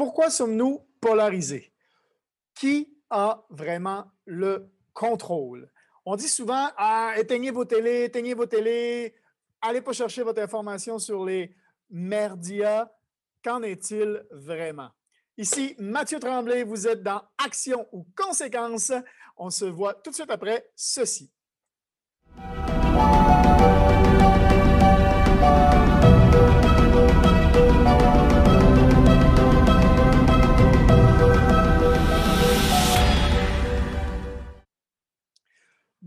Pourquoi sommes-nous polarisés? Qui a vraiment le contrôle? On dit souvent ah, éteignez vos télés, éteignez vos télés, allez pas chercher votre information sur les merdias. Qu'en est-il vraiment? Ici, Mathieu Tremblay, vous êtes dans Action ou Conséquences. On se voit tout de suite après ceci.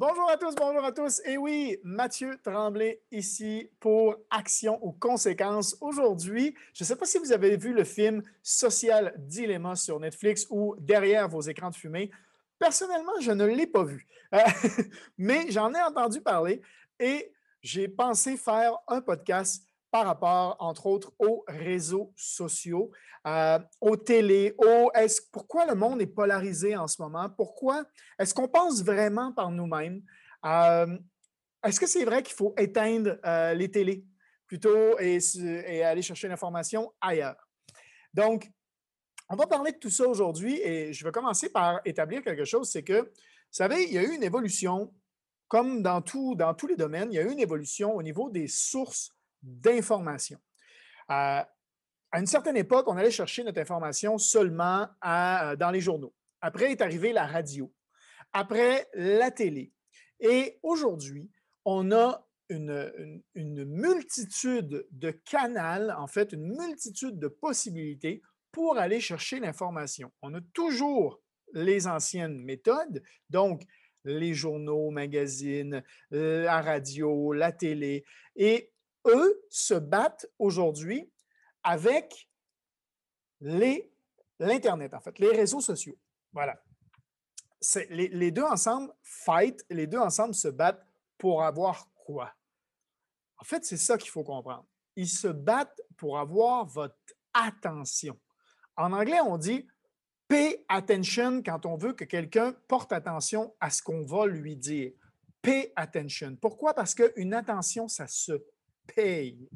Bonjour à tous, bonjour à tous. Et oui, Mathieu Tremblay ici pour Action ou Conséquences. Aujourd'hui, je ne sais pas si vous avez vu le film Social Dilemma sur Netflix ou Derrière vos écrans de fumée. Personnellement, je ne l'ai pas vu, euh, mais j'en ai entendu parler et j'ai pensé faire un podcast par rapport, entre autres, aux réseaux sociaux, euh, aux télés, aux, est pourquoi le monde est polarisé en ce moment? Pourquoi est-ce qu'on pense vraiment par nous-mêmes? Euh, est-ce que c'est vrai qu'il faut éteindre euh, les télés plutôt et, et aller chercher l'information ailleurs? Donc, on va parler de tout ça aujourd'hui et je vais commencer par établir quelque chose, c'est que, vous savez, il y a eu une évolution, comme dans, tout, dans tous les domaines, il y a eu une évolution au niveau des sources d'information. Euh, à une certaine époque, on allait chercher notre information seulement euh, dans les journaux. Après est arrivée la radio. Après, la télé. Et aujourd'hui, on a une, une, multitude de canaux, en fait, une multitude de possibilités pour aller chercher l'information. On a toujours les anciennes méthodes, donc les journaux, magazines, la radio, la télé. Et eux se battent aujourd'hui avec l'Internet, en fait, les réseaux sociaux. Voilà. Les, deux ensemble fight, les deux ensemble se battent pour avoir quoi? En fait, c'est ça qu'il faut comprendre. Ils se battent pour avoir votre attention. En anglais, on dit pay attention quand on veut que quelqu'un porte attention à ce qu'on va lui dire. Pay attention. Pourquoi? Parce qu'une attention, ça se paye.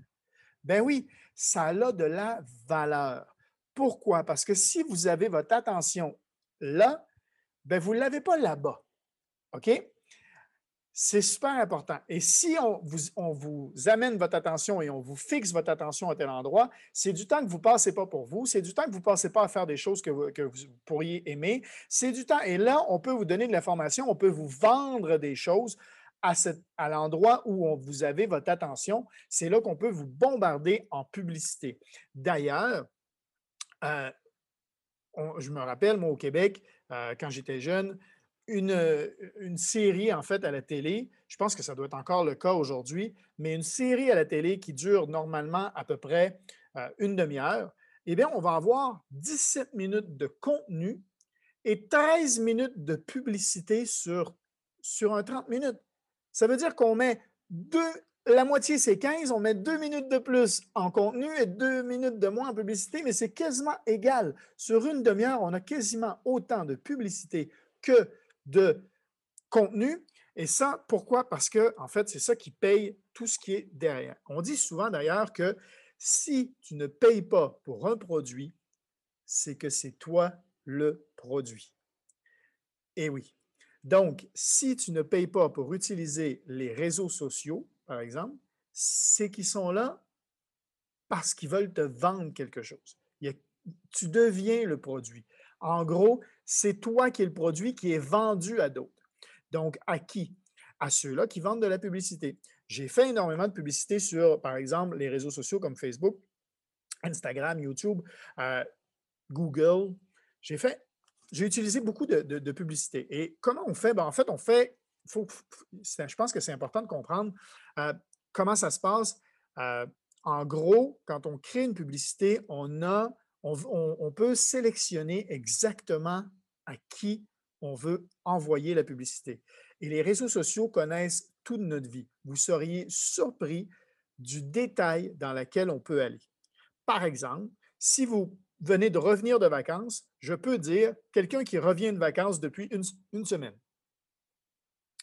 Ben oui, ça a de la valeur. Pourquoi? Parce que si vous avez votre attention là, ben vous ne l'avez pas là-bas. OK? C'est super important. Et si on vous, amène votre attention et on vous fixe votre attention à tel endroit, c'est du temps que vous ne passez pas pour vous, c'est du temps que vous ne passez pas à faire des choses que vous, que vous pourriez aimer, c'est du temps. Et là, on peut vous donner de l'information, on peut vous vendre des choses à, l'endroit où vous avez votre attention, c'est là qu'on peut vous bombarder en publicité. D'ailleurs, euh, je me rappelle, moi, au Québec, euh, quand j'étais jeune, une, une, série, en fait, à la télé, je pense que ça doit être encore le cas aujourd'hui, mais une série à la télé qui dure normalement à peu près euh, une demi-heure, eh bien, on va avoir 17 minutes de contenu et 13 minutes de publicité sur, sur un 30 minutes. Ça veut dire qu'on met deux, la moitié, c'est 15, on met deux minutes de plus en contenu et deux minutes de moins en publicité, mais c'est quasiment égal. Sur une demi-heure, on a quasiment autant de publicité que de contenu. Et ça, pourquoi? Parce que, en fait, c'est ça qui paye tout ce qui est derrière. On dit souvent d'ailleurs que si tu ne payes pas pour un produit, c'est que c'est toi le produit. Et oui, donc, si tu ne payes pas pour utiliser les réseaux sociaux, par exemple, c'est qu'ils sont là parce qu'ils veulent te vendre quelque chose. tu deviens le produit. En gros, c'est toi qui es le produit qui est vendu à d'autres. Donc, à qui? À ceux-là qui vendent de la publicité. J'ai fait énormément de publicité sur, par exemple, les réseaux sociaux comme Facebook, Instagram, YouTube, euh, Google. J'ai fait j'ai utilisé beaucoup de, publicité. Et comment on fait? Ben, en fait, on fait, faut, je pense que c'est important de comprendre euh, comment ça se passe. Euh, en gros, quand on crée une publicité, on, a, on, peut sélectionner exactement à qui on veut envoyer la publicité. Et les réseaux sociaux connaissent toute notre vie. Vous seriez surpris du détail dans lequel on peut aller. Par exemple, si vous venez de revenir de vacances, je peux dire quelqu'un qui revient de vacances depuis une, semaine.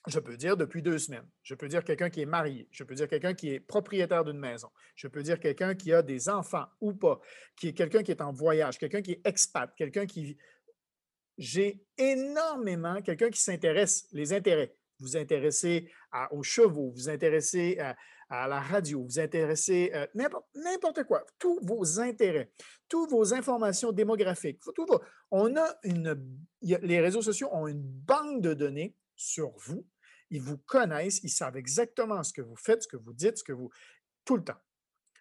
Je peux dire depuis deux semaines. Je peux dire quelqu'un qui est marié. Je peux dire quelqu'un qui est propriétaire d'une maison. Je peux dire quelqu'un qui a des enfants ou pas, qui est quelqu'un qui est en voyage, quelqu'un qui est expat, quelqu'un qui... J'ai énormément, quelqu'un qui s'intéresse, les intérêts. Vous intéressez aux chevaux, vous intéressez à, à la radio, vous intéressez euh, n'importe quoi, tous vos intérêts, toutes vos informations démographiques, on les réseaux sociaux ont une banque de données sur vous. Ils vous connaissent, ils savent exactement ce que vous faites, ce que vous dites, ce que vous. tout le temps.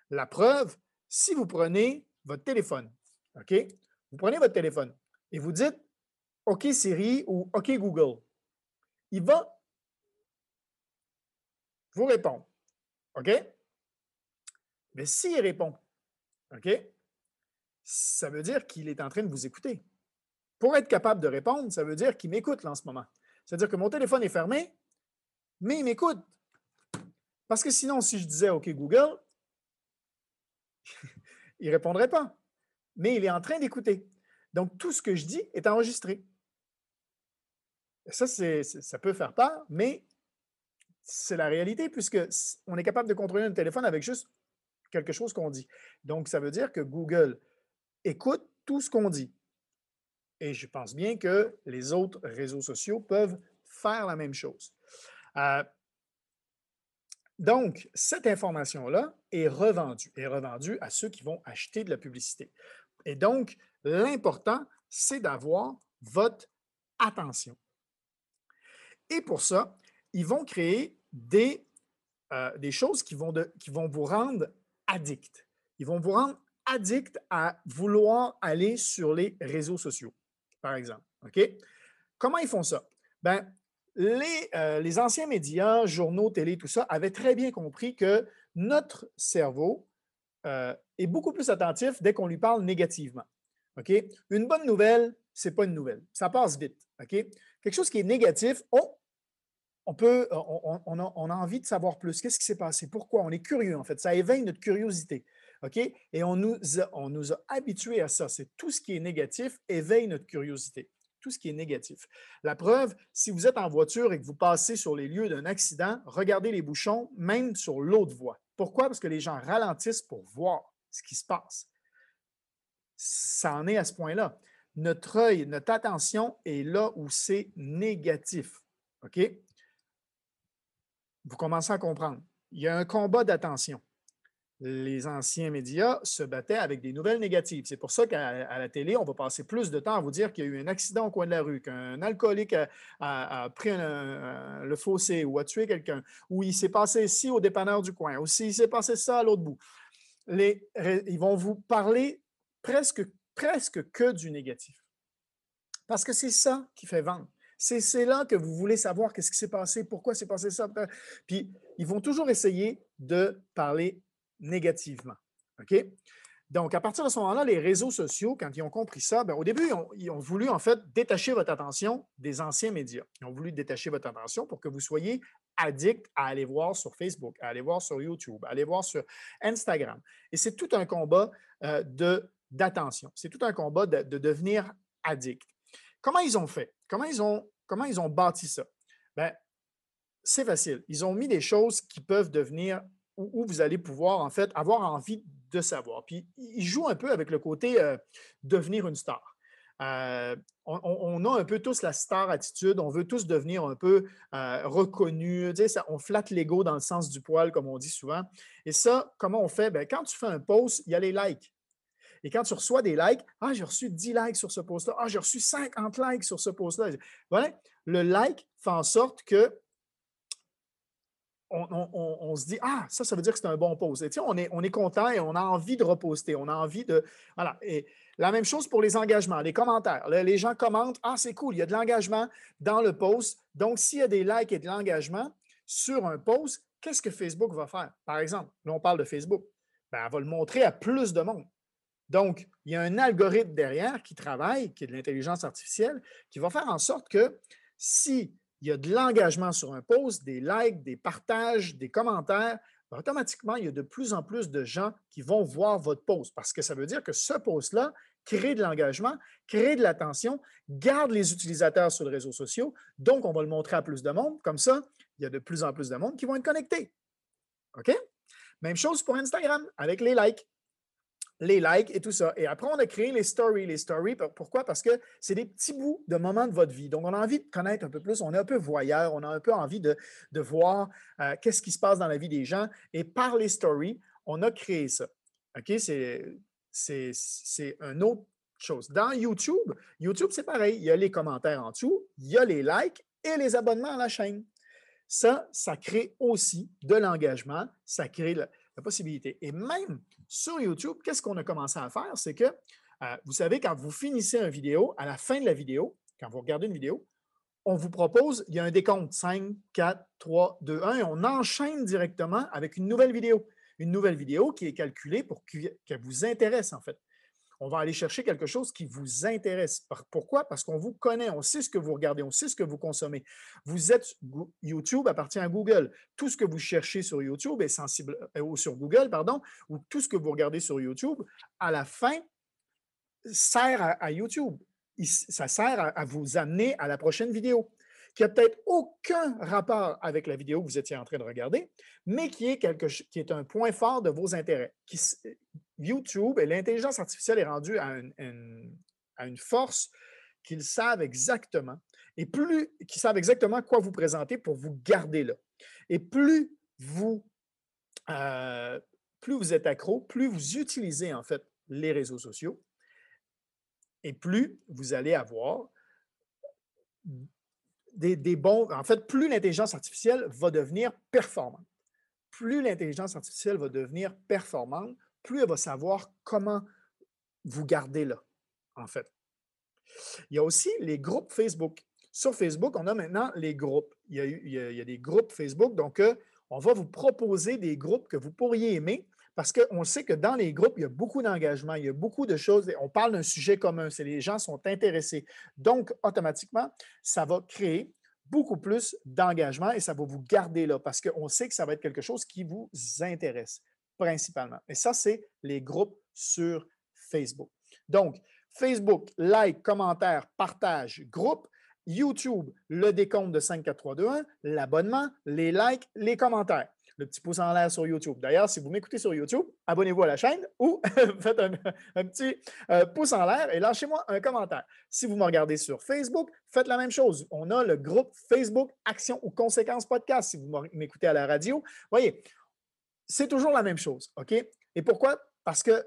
La preuve, si vous prenez votre téléphone, OK? Vous prenez votre téléphone et vous dites OK Siri ou OK Google, il va vous répondre. OK? Mais s'il répond, OK? Ça veut dire qu'il est en train de vous écouter. Pour être capable de répondre, ça veut dire qu'il m'écoute en ce moment. C'est-à-dire que mon téléphone est fermé, mais il m'écoute. Parce que sinon, si je disais OK Google, il ne répondrait pas. Mais il est en train d'écouter. Donc, tout ce que je dis est enregistré. Ça, ça peut faire peur, mais c'est la réalité puisque on est capable de contrôler un téléphone avec juste quelque chose qu'on dit. Donc, ça veut dire que Google écoute tout ce qu'on dit. Et je pense bien que les autres réseaux sociaux peuvent faire la même chose. Euh, donc, cette information-là est revendue, est revendue à ceux qui vont acheter de la publicité. Et donc, l'important, c'est d'avoir votre attention. Et pour ça, ils vont créer des, euh, choses qui vont, vous rendre addict. Ils vont vous rendre addict à vouloir aller sur les réseaux sociaux, par exemple. OK? Comment ils font ça? Ben, les, euh, les anciens médias, journaux, télé, tout ça, avaient très bien compris que notre cerveau euh, est beaucoup plus attentif dès qu'on lui parle négativement. OK? Une bonne nouvelle, ce n'est pas une nouvelle. Ça passe vite. OK? Quelque chose qui est négatif, oh, on, peut, on, a, envie de savoir plus. Qu'est-ce qui s'est passé? Pourquoi? On est curieux, en fait. Ça éveille notre curiosité. OK? Et on nous, a, on nous a habitués à ça. C'est tout ce qui est négatif éveille notre curiosité. Tout ce qui est négatif. La preuve, si vous êtes en voiture et que vous passez sur les lieux d'un accident, regardez les bouchons, même sur l'autre voie. Pourquoi? Parce que les gens ralentissent pour voir ce qui se passe. Ça en est à ce point-là. Notre œil, notre attention est là où c'est négatif. OK? Vous commencez à comprendre. Il y a un combat d'attention. Les anciens médias se battaient avec des nouvelles négatives. C'est pour ça qu'à la télé, on va passer plus de temps à vous dire qu'il y a eu un accident au coin de la rue, qu'un alcoolique a, pris le fossé ou a tué quelqu'un, ou il s'est passé ici au dépanneur du coin, ou s'il s'est passé ça à l'autre bout. Ils vont vous parler presque, presque que du négatif. Parce que c'est ça qui fait vendre. C'est là que vous voulez savoir qu'est-ce qui s'est passé, pourquoi s'est passé ça. Puis, ils vont toujours essayer de parler négativement. OK? Donc, à partir de ce moment-là, les réseaux sociaux, quand ils ont compris ça, ben, au début, ils ont, voulu en fait détacher votre attention des anciens médias. Ils ont voulu détacher votre attention pour que vous soyez addict à aller voir sur Facebook, à aller voir sur YouTube, à aller voir sur Instagram. Et c'est tout un combat euh, d'attention. C'est tout un combat de, de devenir addict. Comment ils ont fait? Comment ils ont Comment bâti ça? Ben, c'est facile. Ils ont mis des choses qui peuvent devenir où, vous allez pouvoir, en fait, avoir envie de savoir. Puis, ils jouent un peu avec le côté euh, devenir une star. Euh, on, a un peu tous la star attitude, on veut tous devenir un peu euh, reconnus, ça, on flatte l'ego dans le sens du poil, comme on dit souvent. Et ça, comment on fait? Ben, quand tu fais un post, il y a les likes. Et quand tu reçois des likes, ah, j'ai reçu 10 likes sur ce post-là, ah, j'ai reçu 50 likes sur ce post-là. Voilà, le like fait en sorte que on, se dit Ah, ça, ça veut dire que c'est un bon post. Et on est, on est content et on a envie de reposter. On a envie de. Voilà. Et la même chose pour les engagements, les commentaires. les gens commentent Ah, c'est cool, il y a de l'engagement dans le post. Donc, s'il y a des likes et de l'engagement sur un post, qu'est-ce que Facebook va faire? Par exemple, là, on parle de Facebook. Ben, elle va le montrer à plus de monde. Donc, il y a un algorithme derrière qui travaille, qui est de l'intelligence artificielle, qui va faire en sorte que s'il y a de l'engagement sur un post, des likes, des partages, des commentaires, ben, automatiquement, il y a de plus en plus de gens qui vont voir votre post parce que ça veut dire que ce post-là crée de l'engagement, crée de l'attention, garde les utilisateurs sur les réseaux sociaux. Donc, on va le montrer à plus de monde. Comme ça, il y a de plus en plus de monde qui vont être connectés. OK? Même chose pour Instagram avec les likes les likes et tout ça. Et après, on a créé les stories. Les stories, pourquoi? Parce que c'est des petits bouts de moments de votre vie. Donc, on a envie de connaître un peu plus. On est un peu voyeur. On a un peu envie de, voir euh, qu'est-ce qui se passe dans la vie des gens. Et par les stories, on a créé ça. OK? C'est une autre chose. Dans YouTube, YouTube, c'est pareil. Il y a les commentaires en dessous, il y a les likes et les abonnements à la chaîne. Ça, ça crée aussi de l'engagement. Ça crée la possibilité. Et même sur YouTube, qu'est-ce qu'on a commencé à faire? C'est que, euh, vous savez, quand vous finissez une vidéo, à la fin de la vidéo, quand vous regardez une vidéo, on vous propose, il y a un décompte 5, 4, 3, 2, 1, et on enchaîne directement avec une nouvelle vidéo. Une nouvelle vidéo qui est calculée pour qu'elle vous intéresse, en fait on va aller chercher quelque chose qui vous intéresse. Pourquoi? Parce qu'on vous connaît, on sait ce que vous regardez, on sait ce que vous consommez. Vous êtes YouTube appartient à Google. Tout ce que vous cherchez sur YouTube est sensible, euh, ou sur Google, pardon, ou tout ce que vous regardez sur YouTube, à la fin, sert à, YouTube. Ça sert à, vous amener à la prochaine vidéo qui n'a peut-être aucun rapport avec la vidéo que vous étiez en train de regarder, mais qui est, quelque, qui est un point fort de vos intérêts. YouTube et l'intelligence artificielle est rendue à une, force qu'ils savent exactement, et plus qu'ils savent exactement quoi vous présenter pour vous garder là. Et plus vous, euh, plus vous êtes accro, plus vous utilisez en fait les réseaux sociaux, et plus vous allez avoir des bons. En fait, plus l'intelligence artificielle va devenir performante. Plus l'intelligence artificielle va devenir performante, plus elle va savoir comment vous garder là, en fait. Il y a aussi les groupes Facebook. Sur Facebook, on a maintenant les groupes. Il y a, des groupes Facebook, donc euh, on va vous proposer des groupes que vous pourriez aimer parce qu'on sait que dans les groupes, il y a beaucoup d'engagement, il y a beaucoup de choses. On parle d'un sujet commun, c'est les gens sont intéressés. Donc, automatiquement, ça va créer beaucoup plus d'engagement et ça va vous garder là parce qu'on sait que ça va être quelque chose qui vous intéresse principalement. Et ça, c'est les groupes sur Facebook. Donc, Facebook, like, commentaire, partage, groupe. YouTube, le décompte de 5, 4, 3, 2, 1, l'abonnement, les likes, les commentaires. Le petit pouce en l'air sur YouTube. D'ailleurs, si vous m'écoutez sur YouTube, abonnez-vous à la chaîne ou faites un, petit euh, pouce en l'air et lâchez-moi un commentaire. Si vous me regardez sur Facebook, faites la même chose. On a le groupe Facebook Action ou Conséquences Podcast. Si vous m'écoutez à la radio, voyez, c'est toujours la même chose, OK? Et pourquoi? Parce que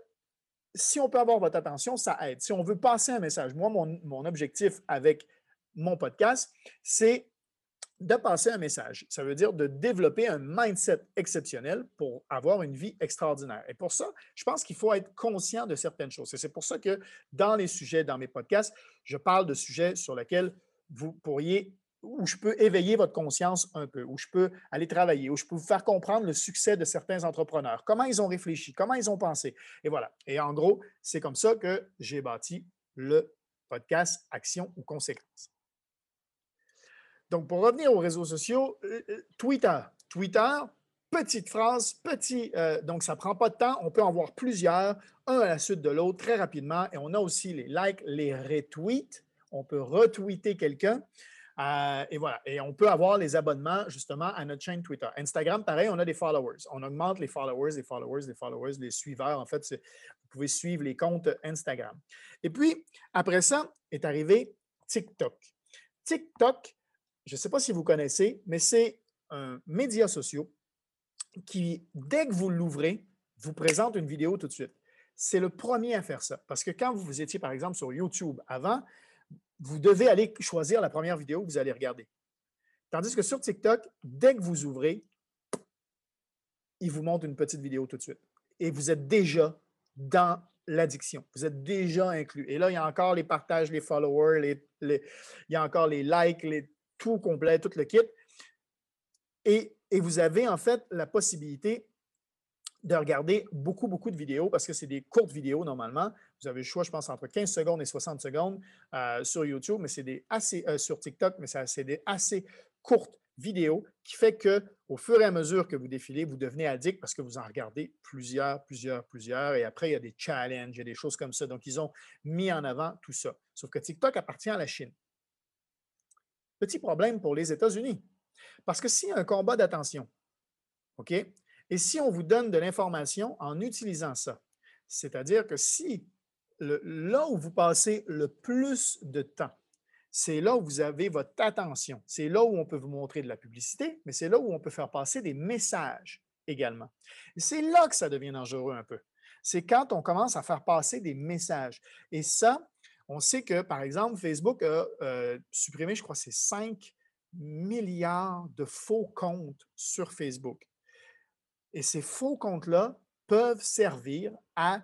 si on peut avoir votre attention, ça aide. Si on veut passer un message, moi, mon, objectif avec mon podcast, c'est de passer un message. Ça veut dire de développer un mindset exceptionnel pour avoir une vie extraordinaire. Et pour ça, je pense qu'il faut être conscient de certaines choses. Et c'est pour ça que dans les sujets, dans mes podcasts, je parle de sujets sur lesquels vous pourriez où je peux éveiller votre conscience un peu, où je peux aller travailler, où je peux vous faire comprendre le succès de certains entrepreneurs, comment ils ont réfléchi, comment ils ont pensé. Et voilà. Et en gros, c'est comme ça que j'ai bâti le podcast Action ou Conséquences. Donc, pour revenir aux réseaux sociaux, euh, euh, Twitter. Twitter, petite phrase, petit. Euh, donc, ça ne prend pas de temps. On peut en voir plusieurs, un à la suite de l'autre, très rapidement. Et on a aussi les likes, les retweets. On peut retweeter quelqu'un. Euh, et voilà. Et on peut avoir les abonnements justement à notre chaîne Twitter. Instagram, pareil, on a des followers. On augmente les followers, les followers, les followers, les suiveurs. En fait, vous pouvez suivre les comptes Instagram. Et puis, après ça, est arrivé TikTok. TikTok, je ne sais pas si vous connaissez, mais c'est un média social qui, dès que vous l'ouvrez, vous présente une vidéo tout de suite. C'est le premier à faire ça. Parce que quand vous étiez, par exemple, sur YouTube avant, vous devez aller choisir la première vidéo que vous allez regarder. Tandis que sur TikTok, dès que vous ouvrez, il vous montre une petite vidéo tout de suite. Et vous êtes déjà dans l'addiction. Vous êtes déjà inclus. Et là, il y a encore les partages, les followers, il y a encore les likes, les, tout complet, tout le kit. Et, et vous avez en fait la possibilité de regarder beaucoup, beaucoup de vidéos parce que c'est des courtes vidéos normalement. Vous avez le choix, je pense, entre 15 secondes et 60 secondes euh, sur YouTube, mais c'est des assez, euh, sur TikTok, mais c'est des assez courtes vidéo qui fait que au fur et à mesure que vous défilez, vous devenez addict parce que vous en regardez plusieurs, plusieurs, plusieurs. Et après, il y a des challenges, il y a des choses comme ça. Donc, ils ont mis en avant tout ça. Sauf que TikTok appartient à la Chine. Petit problème pour les États-Unis. Parce que s'il y a un combat d'attention, OK? Et si on vous donne de l'information en utilisant ça, c'est-à-dire que si là où vous passez le plus de temps, c'est là où vous avez votre attention. C'est là où on peut vous montrer de la publicité, mais c'est là où on peut faire passer des messages également. C'est là que ça devient dangereux un peu. C'est quand on commence à faire passer des messages. Et ça, on sait que, par exemple, Facebook a euh, supprimé, je crois, c'est 5 milliards de faux comptes sur Facebook. Et ces faux comptes-là peuvent servir à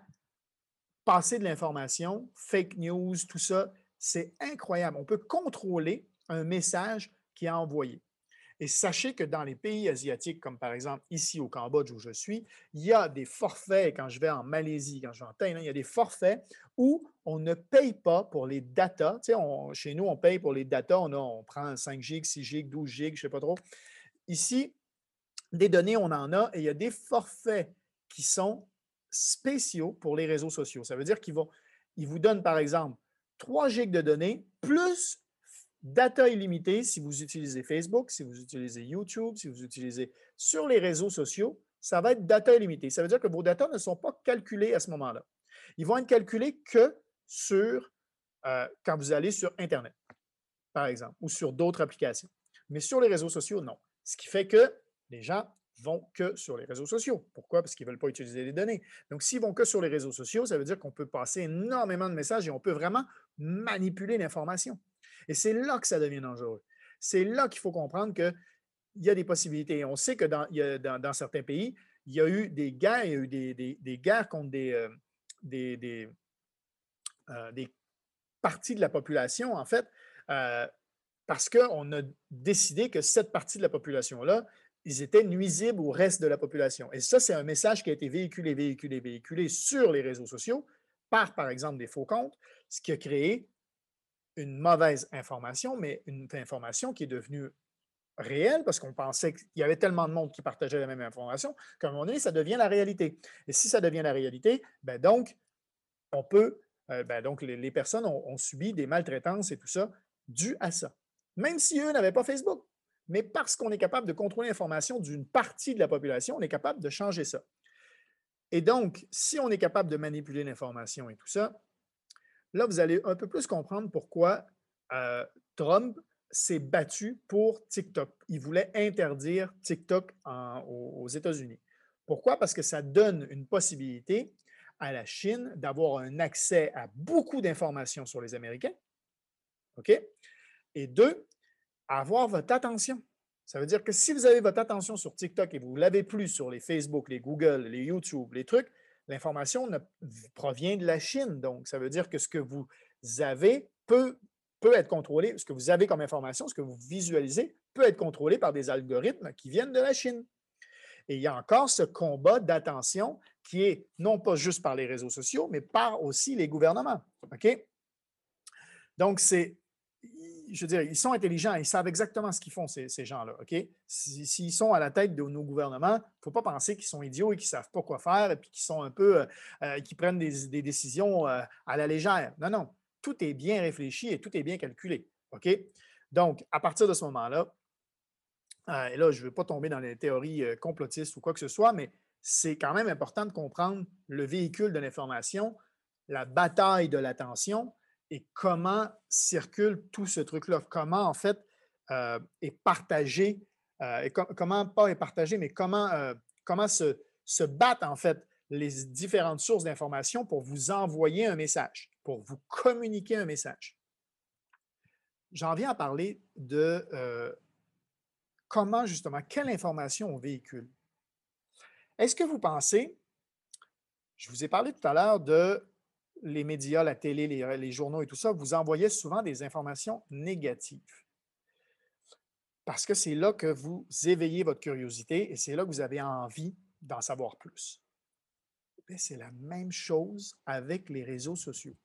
passer de l'information, fake news, tout ça. C'est incroyable. On peut contrôler un message qui est envoyé. Et sachez que dans les pays asiatiques, comme par exemple ici au Cambodge où je suis, il y a des forfaits, quand je vais en Malaisie, quand je vais en Thaïlande, il y a des forfaits où on ne paye pas pour les datas. Tu sais, chez nous, on paye pour les datas, on, on prend 5 gigs, 6 gigs, 12 gigs, je ne sais pas trop. Ici, des données, on en a, et il y a des forfaits qui sont spéciaux pour les réseaux sociaux. Ça veut dire qu'ils vont, ils vous donnent, par exemple, 3 gigs de données plus data illimitée si vous utilisez Facebook, si vous utilisez YouTube, si vous utilisez sur les réseaux sociaux, ça va être data illimitée. Ça veut dire que vos data ne sont pas calculés à ce moment-là. Ils vont être calculés que sur euh, quand vous allez sur Internet, par exemple, ou sur d'autres applications. Mais sur les réseaux sociaux, non. Ce qui fait que les gens vont que sur les réseaux sociaux. Pourquoi? Parce qu'ils ne veulent pas utiliser les données. Donc, s'ils vont que sur les réseaux sociaux, ça veut dire qu'on peut passer énormément de messages et on peut vraiment manipuler l'information. Et c'est là que ça devient dangereux. C'est là qu'il faut comprendre qu'il y a des possibilités. on sait que dans, certains pays, il y a eu des guerres, il y a eu des, guerres contre des, euh, euh, des, parties de la population, en fait, euh, parce qu'on a décidé que cette partie de la population-là, ils étaient nuisibles au reste de la population. Et ça, c'est un message qui a été véhiculé, véhiculé, véhiculé sur les réseaux sociaux par, par exemple, des faux comptes, ce qui a créé une mauvaise information, mais une information qui est devenue réelle parce qu'on pensait qu'il y avait tellement de monde qui partageait la même information qu'à un moment donné, ça devient la réalité. Et si ça devient la réalité, ben donc, on peut, euh, ben donc les, personnes ont, ont, subi des maltraitances et tout ça dû à ça. Même si eux n'avaient pas Facebook. Mais parce qu'on est capable de contrôler l'information d'une partie de la population, on est capable de changer ça. Et donc, si on est capable de manipuler l'information et tout ça, là, vous allez un peu plus comprendre pourquoi euh, Trump s'est battu pour TikTok. Il voulait interdire TikTok aux, États-Unis. Pourquoi? Parce que ça donne une possibilité à la Chine d'avoir un accès à beaucoup d'informations sur les Américains. OK? Et deux, avoir votre attention. Ça veut dire que si vous avez votre attention sur TikTok et vous ne l'avez plus sur les Facebook, les Google, les YouTube, les trucs, l'information provient de la Chine. Donc, ça veut dire que ce que vous avez peut, peut être contrôlé, ce que vous avez comme information, ce que vous visualisez, peut être contrôlé par des algorithmes qui viennent de la Chine. Et il y a encore ce combat d'attention qui est non pas juste par les réseaux sociaux, mais par aussi les gouvernements. OK? Donc, c'est je veux dire, ils sont intelligents, ils savent exactement ce qu'ils font, ces, gens-là. OK? S'ils sont à la tête de nos gouvernements, il ne faut pas penser qu'ils sont idiots et qu'ils ne savent pas quoi faire et puis qu'ils sont un peu, euh, euh, qui prennent des, décisions euh, à la légère. Non, non. Tout est bien réfléchi et tout est bien calculé. OK? Donc, à partir de ce moment-là, et là, je ne veux pas tomber dans les théories complotistes ou quoi que ce soit, mais c'est quand même important de comprendre le véhicule de l'information, la bataille de l'attention, et comment circule tout ce truc-là, comment en fait euh, est partagé, euh, comment pas est partagé, mais comment, euh, comment se, se battent en fait les différentes sources d'informations pour vous envoyer un message, pour vous communiquer un message? J'en viens à parler de comment justement, quelle information on véhicule. Est-ce que vous pensez, je vous ai parlé tout à l'heure de les médias, la télé, les, journaux et tout ça vous envoyaient souvent des informations négatives. Parce que c'est là que vous éveillez votre curiosité et c'est là que vous avez envie d'en savoir plus. Ben, c'est la même chose avec les réseaux sociaux.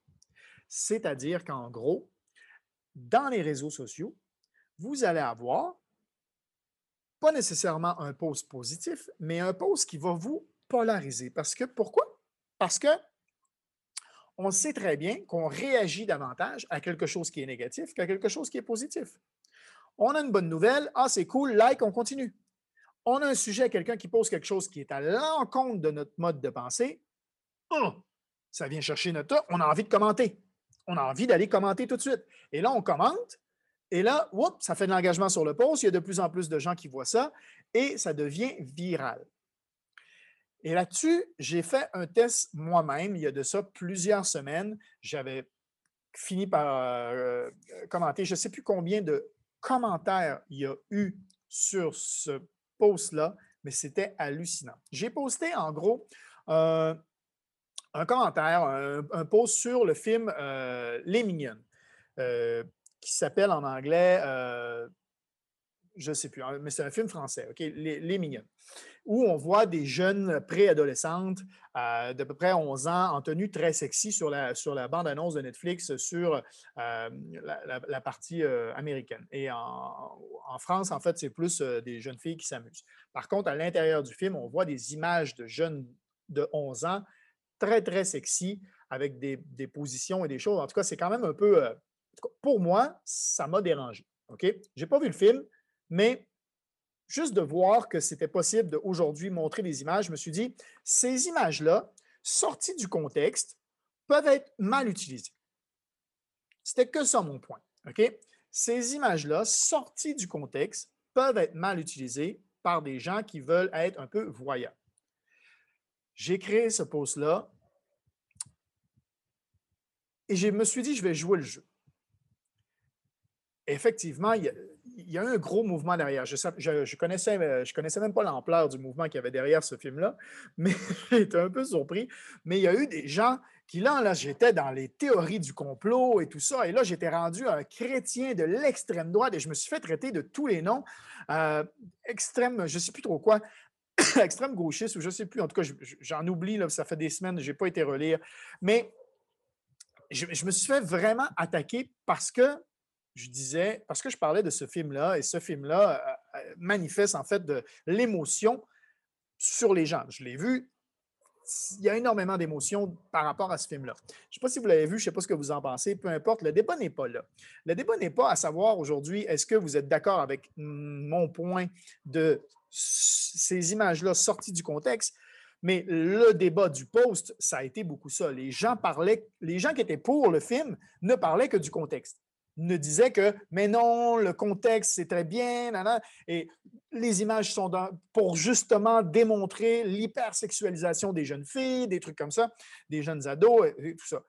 C'est-à-dire qu'en gros, dans les réseaux sociaux, vous allez avoir pas nécessairement un post positif, mais un post qui va vous polariser. Parce que pourquoi? Parce que on sait très bien qu'on réagit davantage à quelque chose qui est négatif qu'à quelque chose qui est positif. On a une bonne nouvelle, ah c'est cool, like, on continue. On a un sujet, quelqu'un qui pose quelque chose qui est à l'encontre de notre mode de pensée, oh, ça vient chercher notre on a envie de commenter. On a envie d'aller commenter tout de suite. Et là, on commente, et là, ça fait de l'engagement sur le post, il y a de plus en plus de gens qui voient ça, et ça devient viral. Et là-dessus, j'ai fait un test moi-même il y a de ça plusieurs semaines. J'avais fini par euh, commenter, je ne sais plus combien de commentaires il y a eu sur ce post-là, mais c'était hallucinant. J'ai posté en gros euh, un commentaire, un, post sur le film euh, Les Mignonnes, qui s'appelle en anglais, je ne sais plus, hein, mais c'est un film français, OK, Les, Les Mignonnes où on voit des jeunes préadolescentes euh, d'à peu près 11 ans en tenue très sexy sur la, sur la bande-annonce de Netflix sur euh, la, partie euh, américaine. Et en, France, en fait, c'est plus des jeunes filles qui s'amusent. Par contre, à l'intérieur du film, on voit des images de jeunes de 11 ans très, très sexy avec des, des positions et des choses. En tout cas, c'est quand même un peu... pour moi, ça m'a dérangé. OK? Je n'ai pas vu le film, mais juste de voir que c'était possible d'aujourd'hui montrer des images, je me suis dit, ces images-là, sorties du contexte, peuvent être mal utilisées. C'était que ça mon point. OK? Ces images-là, sorties du contexte, peuvent être mal utilisées par des gens qui veulent être un peu voyants. J'ai créé ce post-là et je me suis dit, je vais jouer le jeu. Effectivement, il y a, il y a eu un gros mouvement derrière. Je ne connaissais, euh, je connaissais même pas l'ampleur du mouvement qu'il y avait derrière ce film-là, mais j'étais un peu surpris. Mais il y a eu des gens qui, là, là j'étais dans les théories du complot et tout ça. Et là, j'étais rendu un chrétien de l'extrême droite et je me suis fait traiter de tous les noms. Euh, extrême, je ne sais plus trop quoi. extrême gauchiste ou je ne sais plus. En tout cas, j'en oublie, là, ça fait des semaines, je n'ai pas été relire. Mais je, me suis fait vraiment attaquer parce que je disais, parce que je parlais de ce film-là, et ce film-là euh, euh, manifeste en fait de l'émotion sur les gens. Je l'ai vu, il y a énormément d'émotions par rapport à ce film-là. Je ne sais pas si vous l'avez vu, je ne sais pas ce que vous en pensez, peu importe, le débat n'est pas là. Le débat n'est pas à savoir aujourd'hui, est-ce que vous êtes d'accord avec mon point de ces images-là sorties du contexte, mais le débat du post, ça a été beaucoup ça. Les gens parlaient, les gens qui étaient pour le film ne parlaient que du contexte ne disait que, mais non, le contexte, c'est très bien, et les images sont pour justement démontrer l'hypersexualisation des jeunes filles, des trucs comme ça, des jeunes ados, et, tout ça.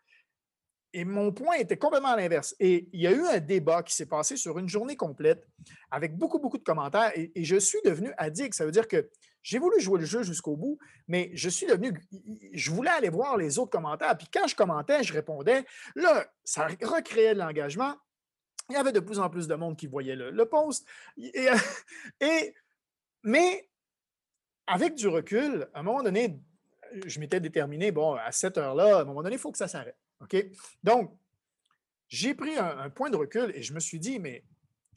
Et mon point était complètement à l'inverse. Et il y a eu un débat qui s'est passé sur une journée complète avec beaucoup, beaucoup de commentaires. Et, et je suis devenu addict. Ça veut dire que j'ai voulu jouer le jeu jusqu'au bout, mais je suis devenu. Je voulais aller voir les autres commentaires. Puis quand je commentais, je répondais. Là, ça recréait de l'engagement il y avait de plus en plus de monde qui voyait le, post. Et, mais avec du recul, à un moment donné, je m'étais déterminé, bon, à cette heure-là, à un moment donné, il faut que ça s'arrête. Donc, j'ai pris un, point de recul et je me suis dit, mais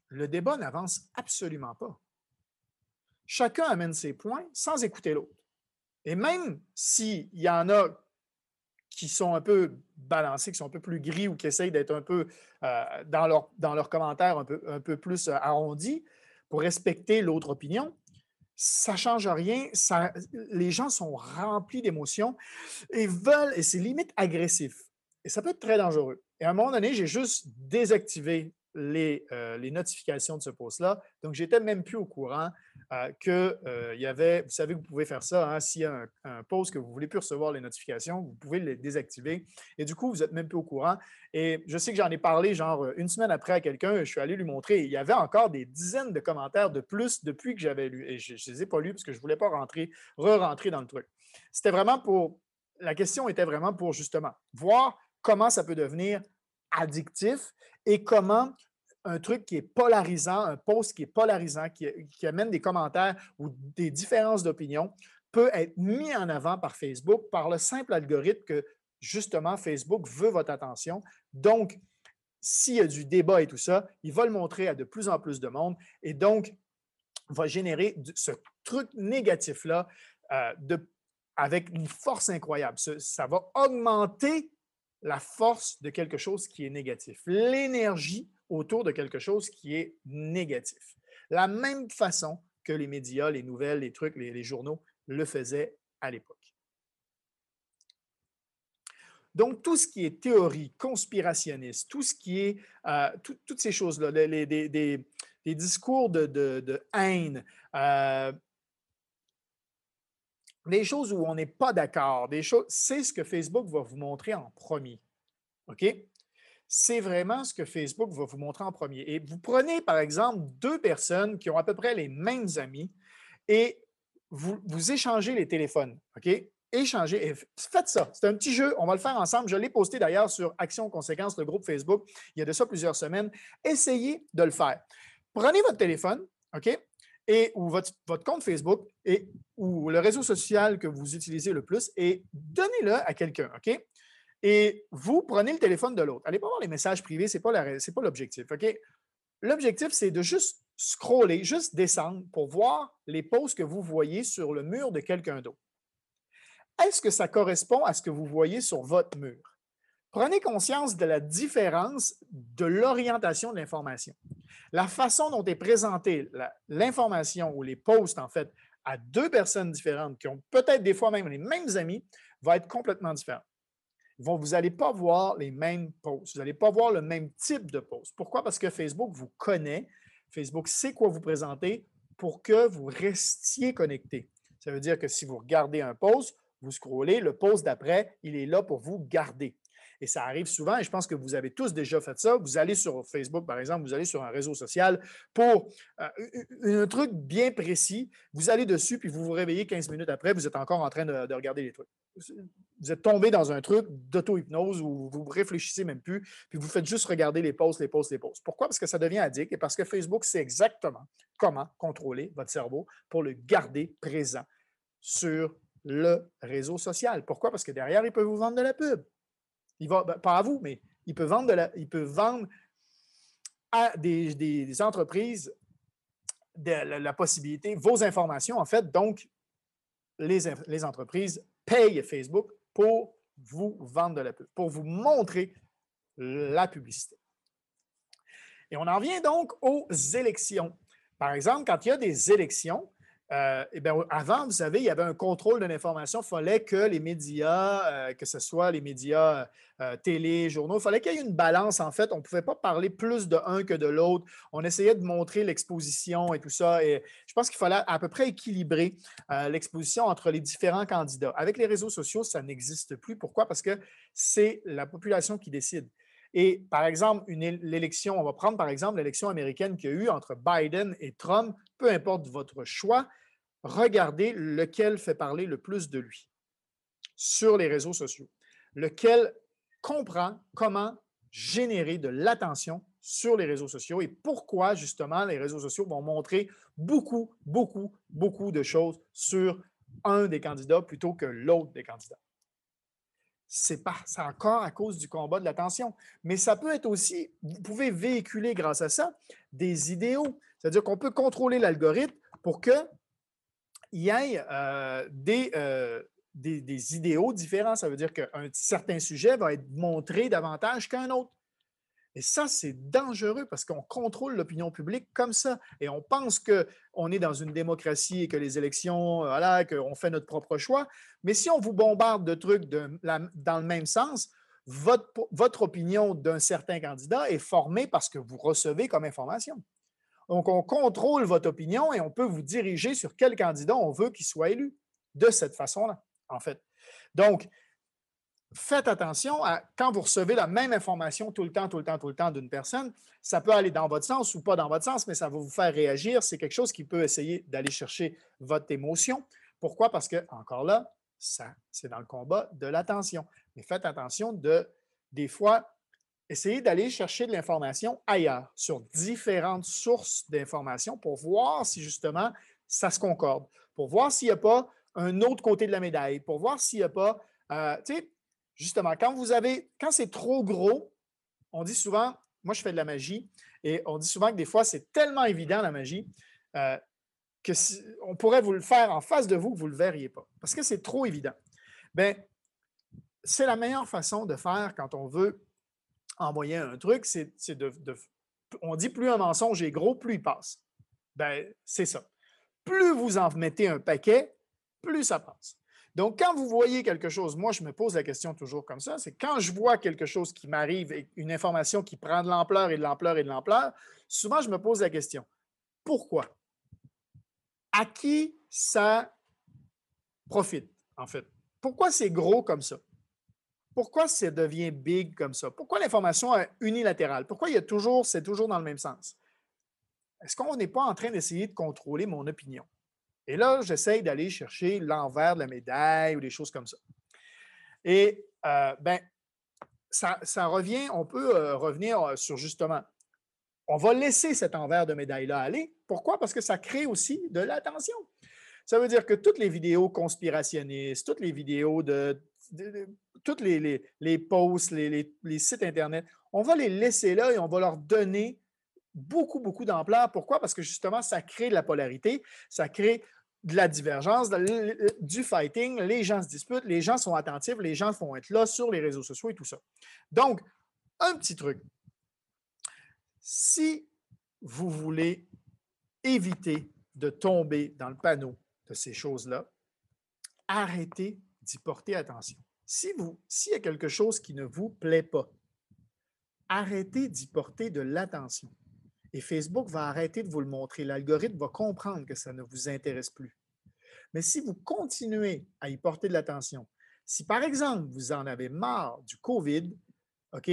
le débat n'avance absolument pas. Chacun amène ses points sans écouter l'autre. Et même s'il y en a qui sont un peu balancés, qui sont un peu plus gris ou qui essayent d'être un peu euh, dans, leur, dans leurs commentaires un peu, plus euh, arrondis pour respecter l'autre opinion, ça ne change rien. Les gens sont remplis d'émotions et veulent, et c'est limite agressif. Et ça peut être très dangereux. Et à un moment donné, j'ai juste désactivé les, euh, les notifications de ce post-là. Donc, j'étais même plus au courant euh, qu'il euh, y avait, vous savez, vous pouvez faire ça, hein, s'il y a un, post que vous ne voulez plus recevoir les notifications, vous pouvez les désactiver. Et du coup, vous n'êtes même plus au courant. Et je sais que j'en ai parlé genre une semaine après à quelqu'un, je suis allé lui montrer, il y avait encore des dizaines de commentaires de plus depuis que j'avais lu. Et je ne les ai pas lus parce que je ne voulais pas rentrer, re-rentrer dans le truc. C'était vraiment pour, la question était vraiment pour justement voir comment ça peut devenir addictif et comment un truc qui est polarisant, un post qui est polarisant, qui, amène des commentaires ou des différences d'opinion, peut être mis en avant par Facebook par le simple algorithme que justement Facebook veut votre attention. Donc, s'il y a du débat et tout ça, il va le montrer à de plus en plus de monde. Et donc, va générer ce truc négatif-là euh, avec une force incroyable. ça va augmenter la force de quelque chose qui est négatif, l'énergie autour de quelque chose qui est négatif. La même façon que les médias, les nouvelles, les trucs, les, journaux le faisaient à l'époque. Donc, tout ce qui est théorie conspirationniste, tout ce qui est, euh, toutes ces choses-là, des, discours de, haine, euh, des choses où on n'est pas d'accord, des choses, c'est ce que Facebook va vous montrer en premier. OK? C'est vraiment ce que Facebook va vous montrer en premier. Et vous prenez, par exemple, deux personnes qui ont à peu près les mêmes amis et vous, vous échangez les téléphones. OK? Échangez. Faites ça. C'est un petit jeu. On va le faire ensemble. Je l'ai posté d'ailleurs sur Action Conséquences, le groupe Facebook, il y a de ça plusieurs semaines. Essayez de le faire. Prenez votre téléphone, OK? Et, ou votre, compte Facebook et, ou le réseau social que vous utilisez le plus et donnez-le à quelqu'un, OK? Et vous prenez le téléphone de l'autre. Allez pas voir les messages privés, ce n'est pas l'objectif, OK? L'objectif, c'est de juste scroller, juste descendre pour voir les posts que vous voyez sur le mur de quelqu'un d'autre. Est-ce que ça correspond à ce que vous voyez sur votre mur? Prenez conscience de la différence de l'orientation de l'information. La façon dont est présentée l'information ou les posts, en fait, à deux personnes différentes qui ont peut-être des fois même les mêmes amis, va être complètement différente. Vous n'allez pas voir les mêmes posts, vous n'allez pas voir le même type de posts. Pourquoi? Parce que Facebook vous connaît, Facebook sait quoi vous présenter pour que vous restiez connecté. Ça veut dire que si vous regardez un post, vous scrollez, le post d'après, il est là pour vous garder. Et ça arrive souvent, et je pense que vous avez tous déjà fait ça. Vous allez sur Facebook, par exemple, vous allez sur un réseau social pour euh, un truc bien précis. Vous allez dessus, puis vous vous réveillez 15 minutes après, vous êtes encore en train de, regarder les trucs. Vous êtes tombé dans un truc d'auto-hypnose où vous ne réfléchissez même plus, puis vous faites juste regarder les posts, les posts, les posts. Pourquoi? Parce que ça devient addict et parce que Facebook sait exactement comment contrôler votre cerveau pour le garder présent sur le réseau social. Pourquoi? Parce que derrière, il peut vous vendre de la pub. Il va, ben, pas à vous, mais il peut vendre, vendre à des, entreprises la, possibilité, vos informations, en fait. Donc, les, les entreprises payent Facebook pour vous vendre de la pub, pour vous montrer la publicité. Et on en vient donc aux élections. Par exemple, quand il y a des élections, euh, eh avant, vous savez, il y avait un contrôle de l'information. Il fallait que les médias, euh, que ce soit les médias euh, télé, journaux, il fallait qu'il y ait une balance. En fait, on ne pouvait pas parler plus de un que de l'autre. On essayait de montrer l'exposition et tout ça. Et je pense qu'il fallait à peu près équilibrer l'exposition entre les différents candidats. Avec les réseaux sociaux, ça n'existe plus. Pourquoi? Parce que c'est la population qui décide. Et par exemple, l'élection, on va prendre par exemple l'élection américaine qu'il y a eu entre Biden et Trump, peu importe votre choix, regardez lequel fait parler le plus de lui sur les réseaux sociaux, lequel comprend comment générer de l'attention sur les réseaux sociaux et pourquoi justement les réseaux sociaux vont montrer beaucoup, beaucoup, beaucoup de choses sur un des candidats plutôt que l'autre des candidats. C'est encore à cause du combat de l'attention. Mais ça peut être aussi, vous pouvez véhiculer grâce à ça des idéaux. C'est-à-dire qu'on peut contrôler l'algorithme pour que y ait euh, euh, des, idéaux différents. Ça veut dire qu'un certain sujet va être montré davantage qu'un autre. Et ça, c'est dangereux parce qu'on contrôle l'opinion publique comme ça. Et on pense qu'on est dans une démocratie et que les élections, euh, voilà, qu'on fait notre propre choix. Mais si on vous bombarde de trucs dans le même sens, votre, votre opinion d'un certain candidat est formée parce que vous recevez comme information. Donc, on contrôle votre opinion et on peut vous diriger sur quel candidat on veut qu'il soit élu de cette façon-là, en fait. Donc, faites attention à quand vous recevez la même information tout le temps, tout le temps, tout le temps d'une personne, ça peut aller dans votre sens ou pas dans votre sens, mais ça va vous faire réagir. C'est quelque chose qui peut essayer d'aller chercher votre émotion. Pourquoi? Parce que, encore là, ça, c'est dans le combat de l'attention. Mais faites attention de, des fois, essayez d'aller chercher de l'information ailleurs, sur différentes sources d'informations pour voir si justement ça se concorde, pour voir s'il n'y a pas un autre côté de la médaille, pour voir s'il n'y a pas, euh, tu sais, justement, quand vous avez, quand c'est trop gros, on dit souvent, moi je fais de la magie, et on dit souvent que des fois c'est tellement évident la magie. Euh, que si, on pourrait vous le faire en face de vous, vous ne le verriez pas, parce que c'est trop évident. Bien, c'est la meilleure façon de faire quand on veut envoyer un truc, c'est de, On dit plus un mensonge est gros, plus il passe. Ben, c'est ça. Plus vous en mettez un paquet, plus ça passe. Donc, quand vous voyez quelque chose, moi, je me pose la question toujours comme ça, c'est quand je vois quelque chose qui m'arrive, une information qui prend de l'ampleur et de l'ampleur et de l'ampleur, souvent, je me pose la question, pourquoi? À qui ça profite, en fait? Pourquoi c'est gros comme ça? Pourquoi ça devient big comme ça? Pourquoi l'information est unilatérale? Pourquoi il y a toujours, c'est toujours dans le même sens? Est-ce qu'on n'est pas en train d'essayer de contrôler mon opinion? Et là, j'essaye d'aller chercher l'envers de la médaille ou des choses comme ça. Et euh, ben, ça, revient, on peut euh, revenir euh, sur justement, on va laisser cet envers de médaille-là aller. Pourquoi? Parce que ça crée aussi de l'attention. Ça veut dire que toutes les vidéos conspirationnistes, toutes les vidéos de, toutes les, les, posts, les, les, sites Internet, on va les laisser là et on va leur donner beaucoup, beaucoup d'ampleur. Pourquoi? Parce que justement, ça crée de la polarité, ça crée de la divergence, du fighting, les gens se disputent, les gens sont attentifs, les gens vont être là sur les réseaux sociaux et tout ça. Donc, un petit truc. Si vous voulez éviter de tomber dans le panneau de ces choses-là, arrêtez d'y porter attention. Si vous, s'il y a quelque chose qui ne vous plaît pas, arrêtez d'y porter de l'attention. Et Facebook va arrêter de vous le montrer. L'algorithme va comprendre que ça ne vous intéresse plus. Mais si vous continuez à y porter de l'attention, si par exemple vous en avez marre du COVID, OK,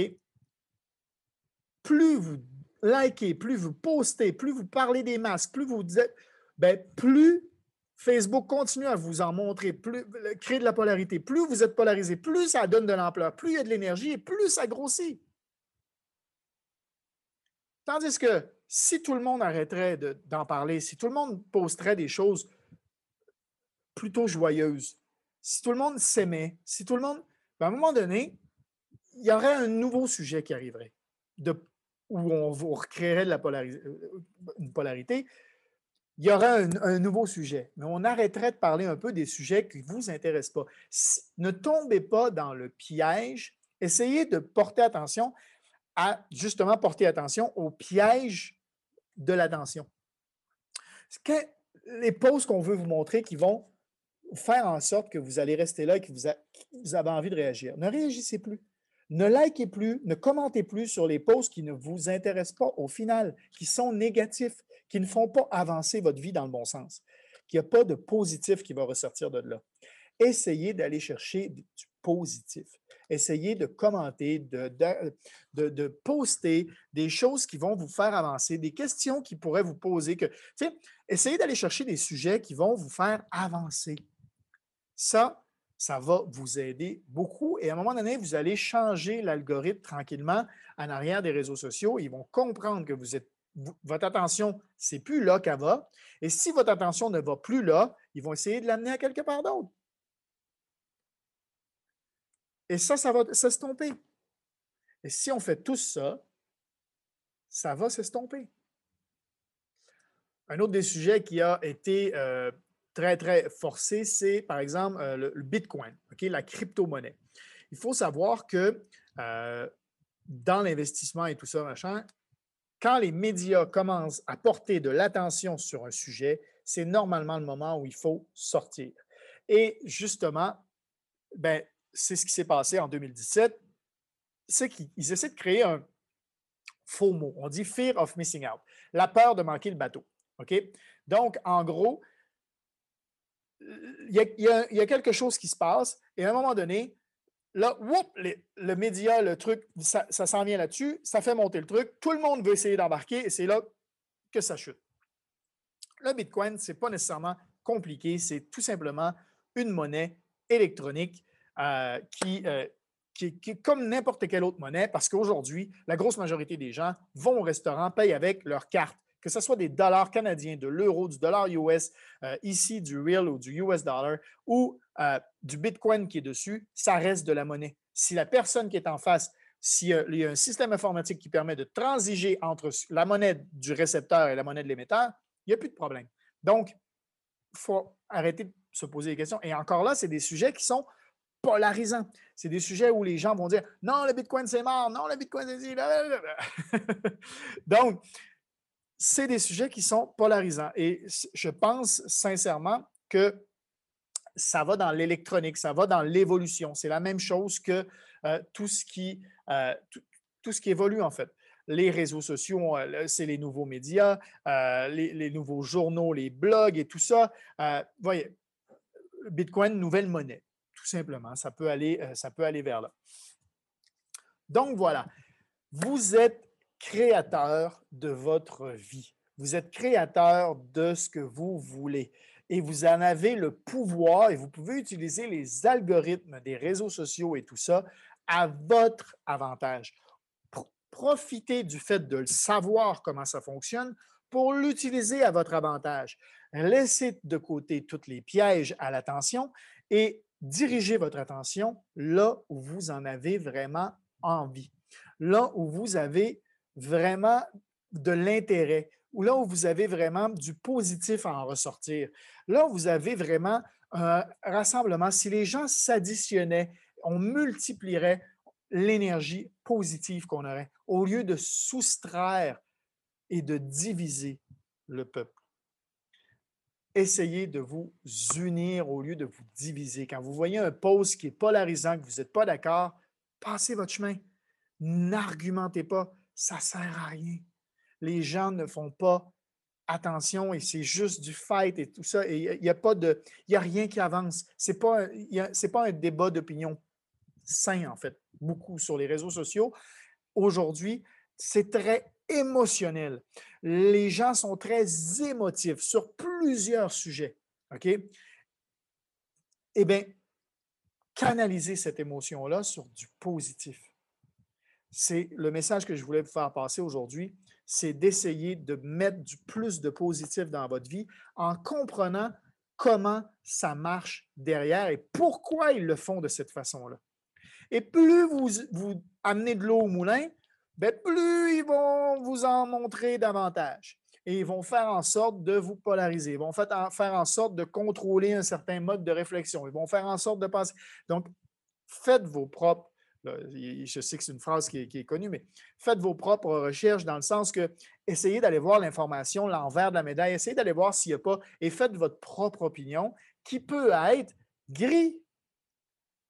plus vous likez, plus vous postez, plus vous parlez des masques, plus vous dites, ben, plus Facebook continue à vous en montrer, plus créer de la polarité. Plus vous êtes polarisé, plus ça donne de l'ampleur, plus il y a de l'énergie et plus ça grossit. Tandis que si tout le monde arrêterait d'en parler, si tout le monde posterait des choses plutôt joyeuses, si tout le monde s'aimait, si tout le monde, ben, à un moment donné, il y aurait un nouveau sujet qui arriverait, où on, recréerait de la euh, une polarité. Il y aurait un, nouveau sujet, mais on arrêterait de parler un peu des sujets qui ne vous intéressent pas. ne tombez pas dans le piège. Essayez de porter attention à justement porter attention au piège de l'attention. Les pauses qu'on veut vous montrer qui vont faire en sorte que vous allez rester là et que vous, avez envie de réagir. Ne réagissez plus. Ne likez plus, ne commentez plus sur les posts qui ne vous intéressent pas au final, qui sont négatifs, qui ne font pas avancer votre vie dans le bon sens, qu'il n'y a pas de positif qui va ressortir de là. Essayez d'aller chercher du positif essayez de commenter, de, poster des choses qui vont vous faire avancer, des questions qui pourraient vous poser. Que, essayez d'aller chercher des sujets qui vont vous faire avancer. Ça, ça va vous aider beaucoup. Et à un moment donné, vous allez changer l'algorithme tranquillement en arrière des réseaux sociaux. Ils vont comprendre que vous êtes, votre attention, c'est plus là qu'elle va. Et si votre attention ne va plus là, ils vont essayer de l'amener à quelque part d'autre. Et ça, ça va s'estomper. Et si on fait tout ça, ça va s'estomper. Un autre des sujets qui a été euh, très, très forcé, c'est par exemple euh, le, Bitcoin, la crypto-monnaie. Il faut savoir que euh, dans l'investissement et tout ça, machin, quand les médias commencent à porter de l'attention sur un sujet, c'est normalement le moment où il faut sortir. Et justement, ben, c'est ce qui s'est passé en 2017, c'est qu'ils essaient de créer un faux mot. On dit fear of missing out, la peur de manquer le bateau. Donc, en gros, il y, a, quelque chose qui se passe et à un moment donné, là, le média, le truc, ça, s'en vient là-dessus, ça fait monter le truc, tout le monde veut essayer d'embarquer et c'est là que ça chute. Le Bitcoin, ce n'est pas nécessairement compliqué, c'est tout simplement une monnaie électronique euh, euh, qui, qui, est comme n'importe quelle autre monnaie, parce qu'aujourd'hui, la grosse majorité des gens vont au restaurant, payent avec leur carte, que ce soit des dollars canadiens, de l'euro, du dollar US, euh, ici du real ou du US dollar, ou du Bitcoin qui est dessus, ça reste de la monnaie. Si la personne qui est en face, s'il y a un système informatique qui permet de transiger entre la monnaie du récepteur et la monnaie de l'émetteur, il n'y a plus de problème. Donc, il faut arrêter de se poser des questions. Et encore là, c'est des sujets qui sont polarisants. C'est des sujets où les gens vont dire non, le Bitcoin, c'est mort, non, le Bitcoin, c'est. Donc, c'est des sujets qui sont polarisants. Et je pense sincèrement que ça va dans l'électronique, ça va dans l'évolution. C'est la même chose que euh, tout, ce qui, euh, tout, ce qui évolue, en fait. Les réseaux sociaux, euh, c'est les nouveaux médias, les, nouveaux journaux, les blogs et tout ça. voyez, Bitcoin, nouvelle monnaie, tout simplement. Ça peut aller vers là. Donc voilà, vous êtes créateur de votre vie. Vous êtes créateur de ce que vous voulez et vous en avez le pouvoir et vous pouvez utiliser les algorithmes des réseaux sociaux et tout ça à votre avantage. Profitez du fait de savoir comment ça fonctionne pour l'utiliser à votre avantage. Laissez de côté tous les pièges à l'attention et dirigez votre attention là où vous en avez vraiment envie, là où vous avez vraiment de l'intérêt, ou là où vous avez vraiment du positif à en ressortir. Là où vous avez vraiment un rassemblement. Si les gens s'additionnaient, on multiplierait l'énergie positive qu'on aurait au lieu de soustraire et de diviser le peuple. Essayez de vous unir au lieu de vous diviser. Quand vous voyez un post qui est polarisant, que vous n'êtes pas d'accord, passez votre chemin. N'argumentez pas. Ça ne sert à rien les gens ne font pas attention et c'est juste du fight et tout ça. Il n'y a, a rien qui avance. Ce n'est pas, pas un débat d'opinion sain, en fait, beaucoup sur les réseaux sociaux. Aujourd'hui, c'est très émotionnel. Les gens sont très émotifs sur plusieurs sujets. OK? Eh bien, canaliser cette émotion-là sur du positif. C'est le message que je voulais vous faire passer aujourd'hui c'est d'essayer de mettre du plus de positif dans votre vie en comprenant comment ça marche derrière et pourquoi ils le font de cette façon-là. Et plus vous, vous amenez de l'eau au moulin, bien, plus ils vont vous en montrer davantage. Et ils vont faire en sorte de vous polariser. Ils vont faire en sorte de contrôler un certain mode de réflexion. Ils vont faire en sorte de penser. Donc, faites vos propres je sais que c'est une phrase qui est, connue, mais faites vos propres recherches dans le sens que essayez d'aller voir l'information, l'envers de la médaille, essayez d'aller voir s'il n'y a pas, et faites votre propre opinion qui peut être gris.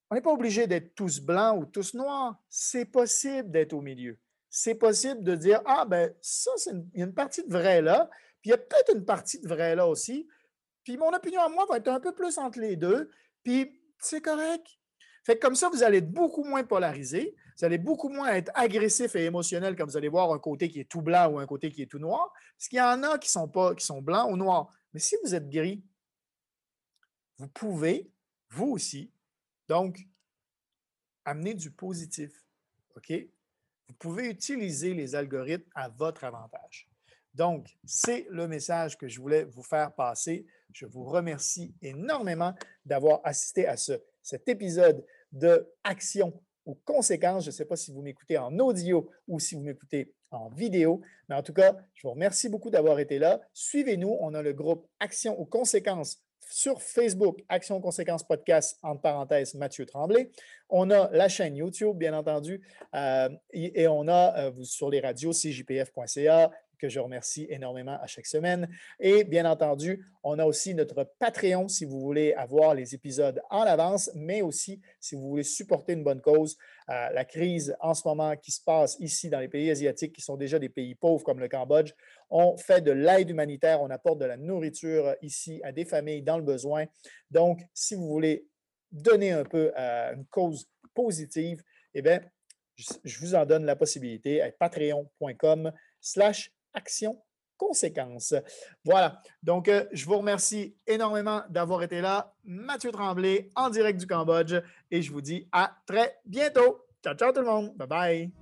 On n'est pas obligé d'être tous blancs ou tous noirs. C'est possible d'être au milieu. C'est possible de dire Ah, ben, ça, il y a une partie de vrai là, puis il y a peut-être une partie de vrai là aussi. Puis mon opinion à moi va être un peu plus entre les deux, puis c'est correct fait comme ça, vous allez être beaucoup moins polarisé, vous allez beaucoup moins être agressif et émotionnel quand vous allez voir un côté qui est tout blanc ou un côté qui est tout noir, parce qu'il y en a qui sont, pas, qui sont blancs ou noirs. Mais si vous êtes gris, vous pouvez, vous aussi, donc, amener du positif. OK? Vous pouvez utiliser les algorithmes à votre avantage. Donc, c'est le message que je voulais vous faire passer. Je vous remercie énormément d'avoir assisté à ce cet épisode de Action aux conséquences. Je ne sais pas si vous m'écoutez en audio ou si vous m'écoutez en vidéo, mais en tout cas, je vous remercie beaucoup d'avoir été là. Suivez-nous, on a le groupe Action aux conséquences sur Facebook, Action aux conséquences podcast, entre parenthèses, Mathieu Tremblay. On a la chaîne YouTube, bien entendu, euh, et, on a euh, sur les radios cjpf.ca, que je remercie énormément à chaque semaine. Et bien entendu, on a aussi notre Patreon si vous voulez avoir les épisodes en avance, mais aussi si vous voulez supporter une bonne cause. Euh, la crise en ce moment qui se passe ici dans les pays asiatiques, qui sont déjà des pays pauvres comme le Cambodge, on fait de l'aide humanitaire, on apporte de la nourriture ici à des familles dans le besoin. Donc, si vous voulez donner un peu à une cause positive, eh bien, je vous en donne la possibilité à patreon.com slash action, conséquence. Voilà. Donc, euh, je vous remercie énormément d'avoir été là. Mathieu Tremblay en direct du Cambodge et je vous dis à très bientôt. Ciao, ciao tout le monde. Bye bye.